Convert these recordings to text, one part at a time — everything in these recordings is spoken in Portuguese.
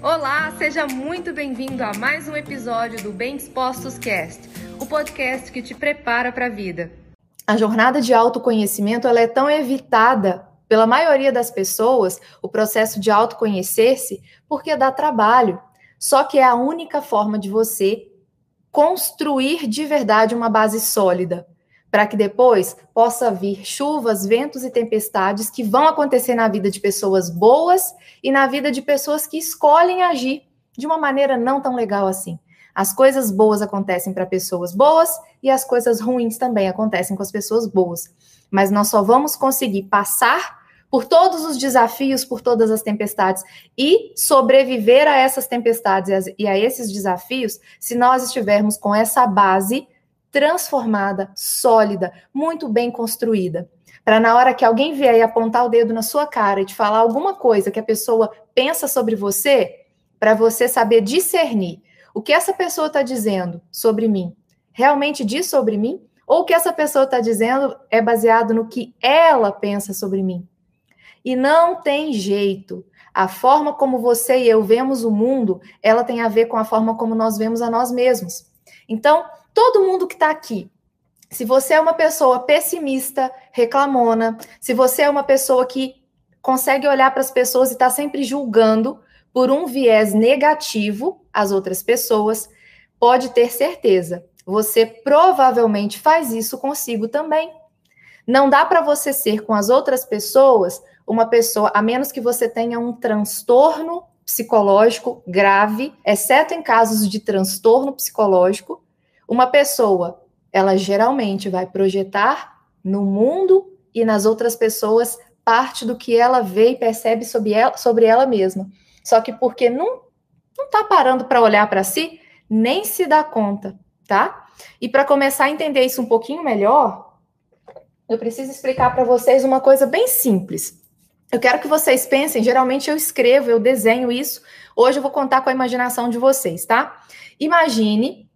Olá, seja muito bem-vindo a mais um episódio do Bem Dispostos Cast, o podcast que te prepara para a vida. A jornada de autoconhecimento ela é tão evitada pela maioria das pessoas, o processo de autoconhecer-se, porque dá trabalho. Só que é a única forma de você construir de verdade uma base sólida, para que depois possa vir chuvas, ventos e tempestades que vão acontecer na vida de pessoas boas e na vida de pessoas que escolhem agir de uma maneira não tão legal assim. As coisas boas acontecem para pessoas boas e as coisas ruins também acontecem com as pessoas boas. Mas nós só vamos conseguir passar por todos os desafios, por todas as tempestades e sobreviver a essas tempestades e a esses desafios se nós estivermos com essa base transformada, sólida, muito bem construída. Para na hora que alguém vier e apontar o dedo na sua cara e te falar alguma coisa que a pessoa pensa sobre você, para você saber discernir o que essa pessoa está dizendo sobre mim, realmente diz sobre mim, ou o que essa pessoa está dizendo é baseado no que ela pensa sobre mim. E não tem jeito. A forma como você e eu vemos o mundo, ela tem a ver com a forma como nós vemos a nós mesmos. Então, todo mundo que está aqui, se você é uma pessoa pessimista, reclamona, se você é uma pessoa que consegue olhar para as pessoas e está sempre julgando por um viés negativo as outras pessoas, pode ter certeza, você provavelmente faz isso consigo também. Não dá para você ser com as outras pessoas uma pessoa, a menos que você tenha um transtorno psicológico grave, exceto em casos de transtorno psicológico, uma pessoa, ela geralmente vai projetar no mundo e nas outras pessoas parte do que ela vê e percebe sobre ela, sobre ela mesma. Só que porque não não está parando para olhar para si, nem se dá conta, tá? E para começar a entender isso um pouquinho melhor, eu preciso explicar para vocês uma coisa bem simples. Eu quero que vocês pensem, geralmente eu escrevo, eu desenho isso. Hoje eu vou contar com a imaginação de vocês, tá? Imagine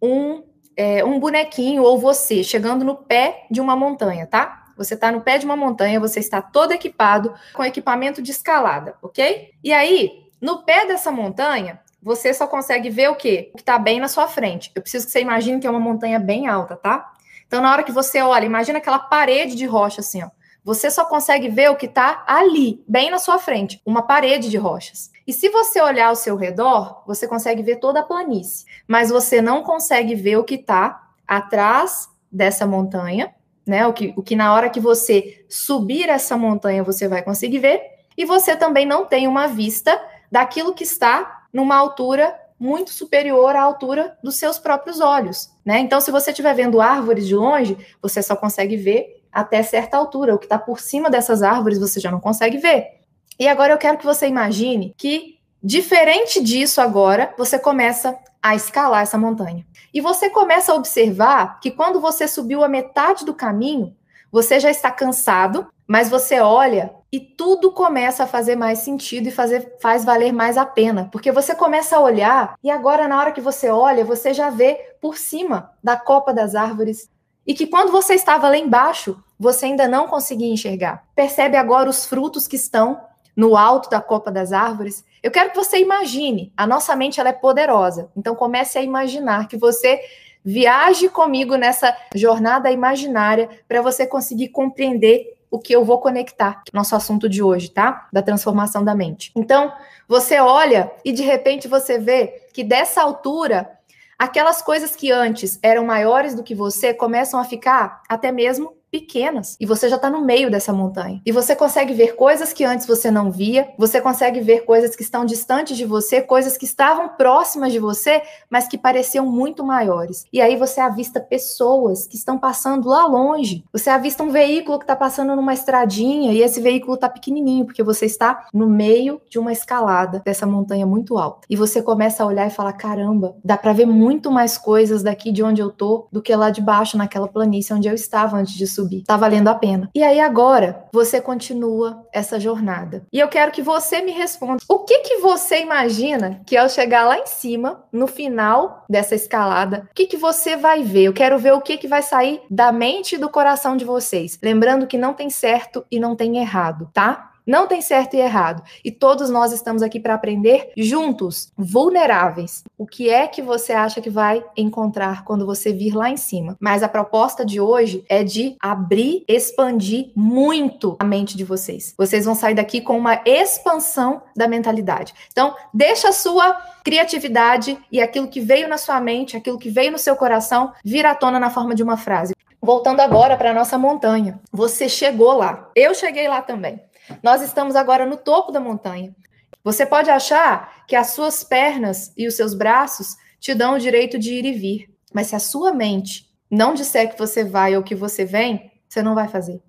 um, é, um bonequinho ou você chegando no pé de uma montanha, tá? Você está no pé de uma montanha, você está todo equipado com equipamento de escalada, ok? E aí, no pé dessa montanha, você só consegue ver o quê? O que está bem na sua frente. Eu preciso que você imagine que é uma montanha bem alta, tá? Então, na hora que você olha, imagina aquela parede de rocha assim, ó. Você só consegue ver o que está ali, bem na sua frente, uma parede de rochas. E se você olhar ao seu redor, você consegue ver toda a planície, mas você não consegue ver o que está atrás dessa montanha, né? O que, o que na hora que você subir essa montanha você vai conseguir ver, e você também não tem uma vista daquilo que está numa altura muito superior à altura dos seus próprios olhos, né? Então, se você estiver vendo árvores de longe, você só consegue ver até certa altura. O que está por cima dessas árvores você já não consegue ver. E agora eu quero que você imagine que, diferente disso, agora você começa a escalar essa montanha. E você começa a observar que quando você subiu a metade do caminho, você já está cansado, mas você olha e tudo começa a fazer mais sentido e fazer, faz valer mais a pena, porque você começa a olhar e agora na hora que você olha, você já vê por cima da copa das árvores e que quando você estava lá embaixo, você ainda não conseguia enxergar. Percebe agora os frutos que estão no alto da copa das árvores? Eu quero que você imagine. A nossa mente ela é poderosa. Então comece a imaginar que você viaje comigo nessa jornada imaginária para você conseguir compreender o que eu vou conectar, nosso assunto de hoje, tá? Da transformação da mente. Então, você olha e de repente você vê que dessa altura Aquelas coisas que antes eram maiores do que você começam a ficar até mesmo pequenas e você já está no meio dessa montanha. E você consegue ver coisas que antes você não via, você consegue ver coisas que estão distantes de você, coisas que estavam próximas de você, mas que pareciam muito maiores. E aí você avista pessoas que estão passando lá longe. Você avista um veículo que está passando numa estradinha e esse veículo está pequenininho porque você está no meio de uma escalada dessa montanha muito alta. E você começa a olhar e falar: caramba, dá para ver muito mais coisas daqui de onde eu tô do que lá de baixo naquela planície onde eu estava antes de subir. Tá valendo a pena. E aí agora você continua essa jornada. E eu quero que você me responda. O que que você imagina que ao chegar lá em cima, no final dessa escalada, o que que você vai ver? Eu quero ver o que que vai sair da mente e do coração de vocês. Lembrando que não tem certo e não tem errado, tá? Não tem certo e errado. E todos nós estamos aqui para aprender juntos, vulneráveis. O que é que você acha que vai encontrar quando você vir lá em cima? Mas a proposta de hoje é de abrir, expandir muito a mente de vocês. Vocês vão sair daqui com uma expansão da mentalidade. Então, deixa a sua criatividade e aquilo que veio na sua mente, aquilo que veio no seu coração, vir à tona na forma de uma frase. Voltando agora para nossa montanha. Você chegou lá. Eu cheguei lá também. Nós estamos agora no topo da montanha. Você pode achar que as suas pernas e os seus braços te dão o direito de ir e vir, mas se a sua mente não disser que você vai ou que você vem, você não vai fazer.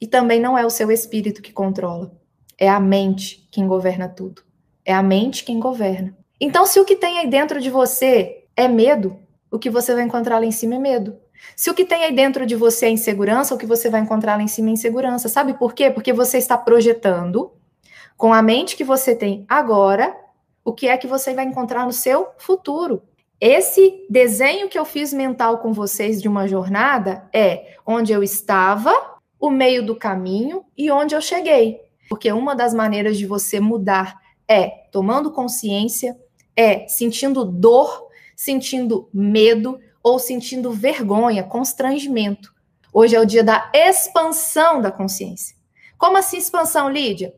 E também não é o seu espírito que controla, é a mente quem governa tudo. É a mente quem governa. Então, se o que tem aí dentro de você é medo, o que você vai encontrar lá em cima é medo. Se o que tem aí dentro de você é insegurança, o que você vai encontrar lá em cima é insegurança. Sabe por quê? Porque você está projetando com a mente que você tem agora o que é que você vai encontrar no seu futuro. Esse desenho que eu fiz mental com vocês de uma jornada é onde eu estava, o meio do caminho e onde eu cheguei. Porque uma das maneiras de você mudar é tomando consciência, é sentindo dor, sentindo medo, ou sentindo vergonha, constrangimento. Hoje é o dia da expansão da consciência. Como assim expansão, Lídia?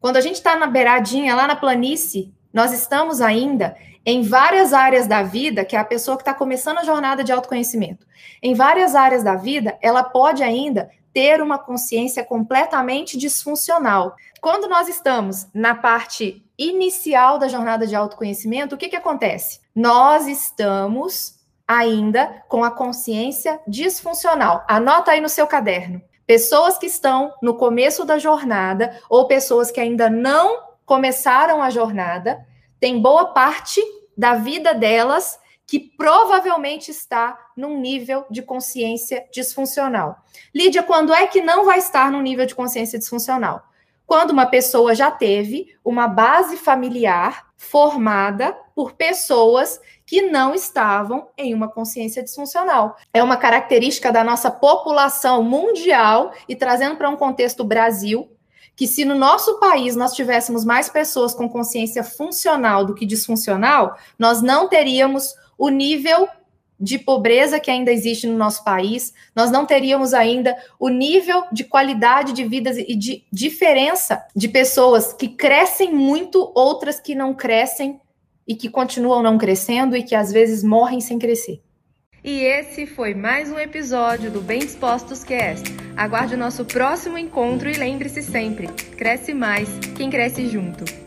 Quando a gente está na beiradinha, lá na planície, nós estamos ainda em várias áreas da vida, que é a pessoa que está começando a jornada de autoconhecimento. Em várias áreas da vida, ela pode ainda ter uma consciência completamente disfuncional. Quando nós estamos na parte inicial da jornada de autoconhecimento, o que, que acontece? Nós estamos ainda com a consciência disfuncional. Anota aí no seu caderno. Pessoas que estão no começo da jornada ou pessoas que ainda não começaram a jornada, tem boa parte da vida delas que provavelmente está num nível de consciência disfuncional. Lídia, quando é que não vai estar num nível de consciência disfuncional? Quando uma pessoa já teve uma base familiar formada por pessoas que não estavam em uma consciência disfuncional. É uma característica da nossa população mundial e trazendo para um contexto Brasil, que se no nosso país nós tivéssemos mais pessoas com consciência funcional do que disfuncional, nós não teríamos o nível de pobreza que ainda existe no nosso país, nós não teríamos ainda o nível de qualidade de vida e de diferença de pessoas que crescem muito, outras que não crescem e que continuam não crescendo e que às vezes morrem sem crescer. E esse foi mais um episódio do Bem Dispostos Cast. Aguarde o nosso próximo encontro e lembre-se sempre: cresce mais quem cresce junto.